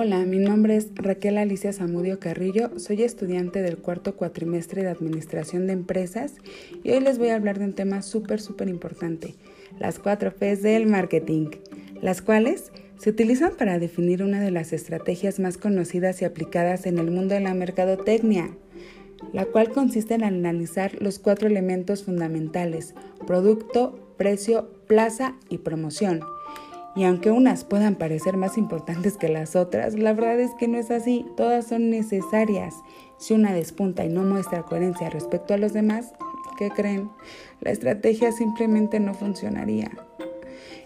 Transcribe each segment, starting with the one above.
Hola, mi nombre es Raquel Alicia Zamudio Carrillo, soy estudiante del cuarto cuatrimestre de Administración de Empresas y hoy les voy a hablar de un tema súper, súper importante, las cuatro P's del marketing, las cuales se utilizan para definir una de las estrategias más conocidas y aplicadas en el mundo de la mercadotecnia, la cual consiste en analizar los cuatro elementos fundamentales, producto, precio, plaza y promoción y aunque unas puedan parecer más importantes que las otras, la verdad es que no es así, todas son necesarias. Si una despunta y no muestra coherencia respecto a los demás, ¿qué creen? La estrategia simplemente no funcionaría.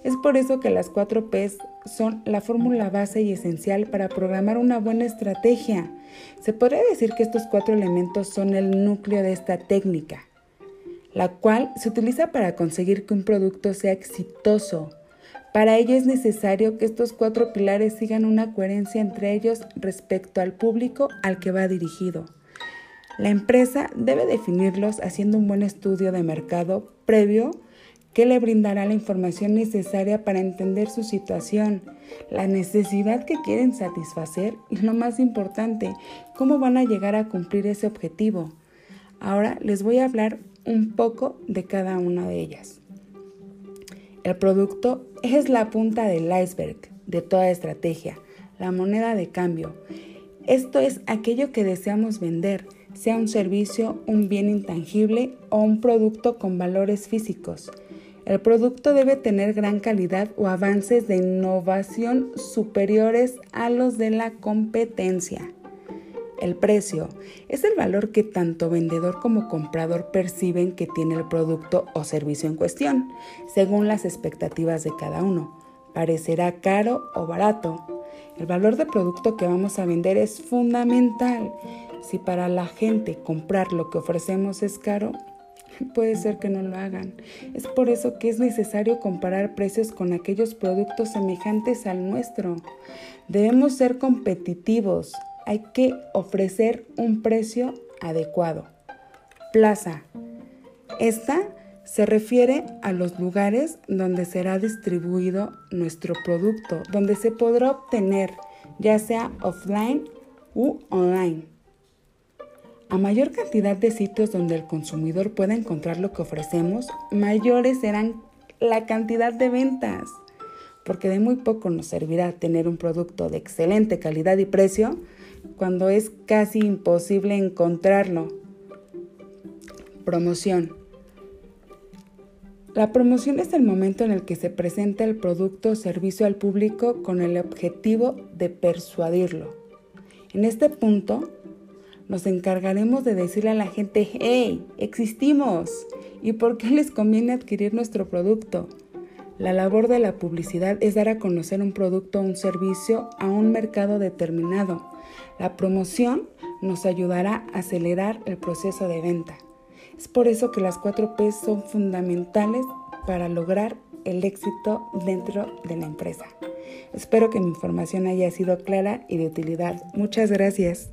Es por eso que las 4 Ps son la fórmula base y esencial para programar una buena estrategia. Se podría decir que estos cuatro elementos son el núcleo de esta técnica, la cual se utiliza para conseguir que un producto sea exitoso, para ello es necesario que estos cuatro pilares sigan una coherencia entre ellos respecto al público al que va dirigido. La empresa debe definirlos haciendo un buen estudio de mercado previo que le brindará la información necesaria para entender su situación, la necesidad que quieren satisfacer y lo más importante, cómo van a llegar a cumplir ese objetivo. Ahora les voy a hablar un poco de cada una de ellas. El producto es la punta del iceberg de toda estrategia, la moneda de cambio. Esto es aquello que deseamos vender, sea un servicio, un bien intangible o un producto con valores físicos. El producto debe tener gran calidad o avances de innovación superiores a los de la competencia. El precio es el valor que tanto vendedor como comprador perciben que tiene el producto o servicio en cuestión, según las expectativas de cada uno. Parecerá caro o barato. El valor del producto que vamos a vender es fundamental. Si para la gente comprar lo que ofrecemos es caro, puede ser que no lo hagan. Es por eso que es necesario comparar precios con aquellos productos semejantes al nuestro. Debemos ser competitivos hay que ofrecer un precio adecuado. Plaza. Esta se refiere a los lugares donde será distribuido nuestro producto, donde se podrá obtener, ya sea offline u online. A mayor cantidad de sitios donde el consumidor pueda encontrar lo que ofrecemos, mayores serán la cantidad de ventas, porque de muy poco nos servirá tener un producto de excelente calidad y precio cuando es casi imposible encontrarlo. Promoción. La promoción es el momento en el que se presenta el producto o servicio al público con el objetivo de persuadirlo. En este punto, nos encargaremos de decirle a la gente, hey, existimos y por qué les conviene adquirir nuestro producto. La labor de la publicidad es dar a conocer un producto o un servicio a un mercado determinado la promoción nos ayudará a acelerar el proceso de venta. Es por eso que las 4 P son fundamentales para lograr el éxito dentro de la empresa. Espero que mi información haya sido clara y de utilidad. Muchas gracias.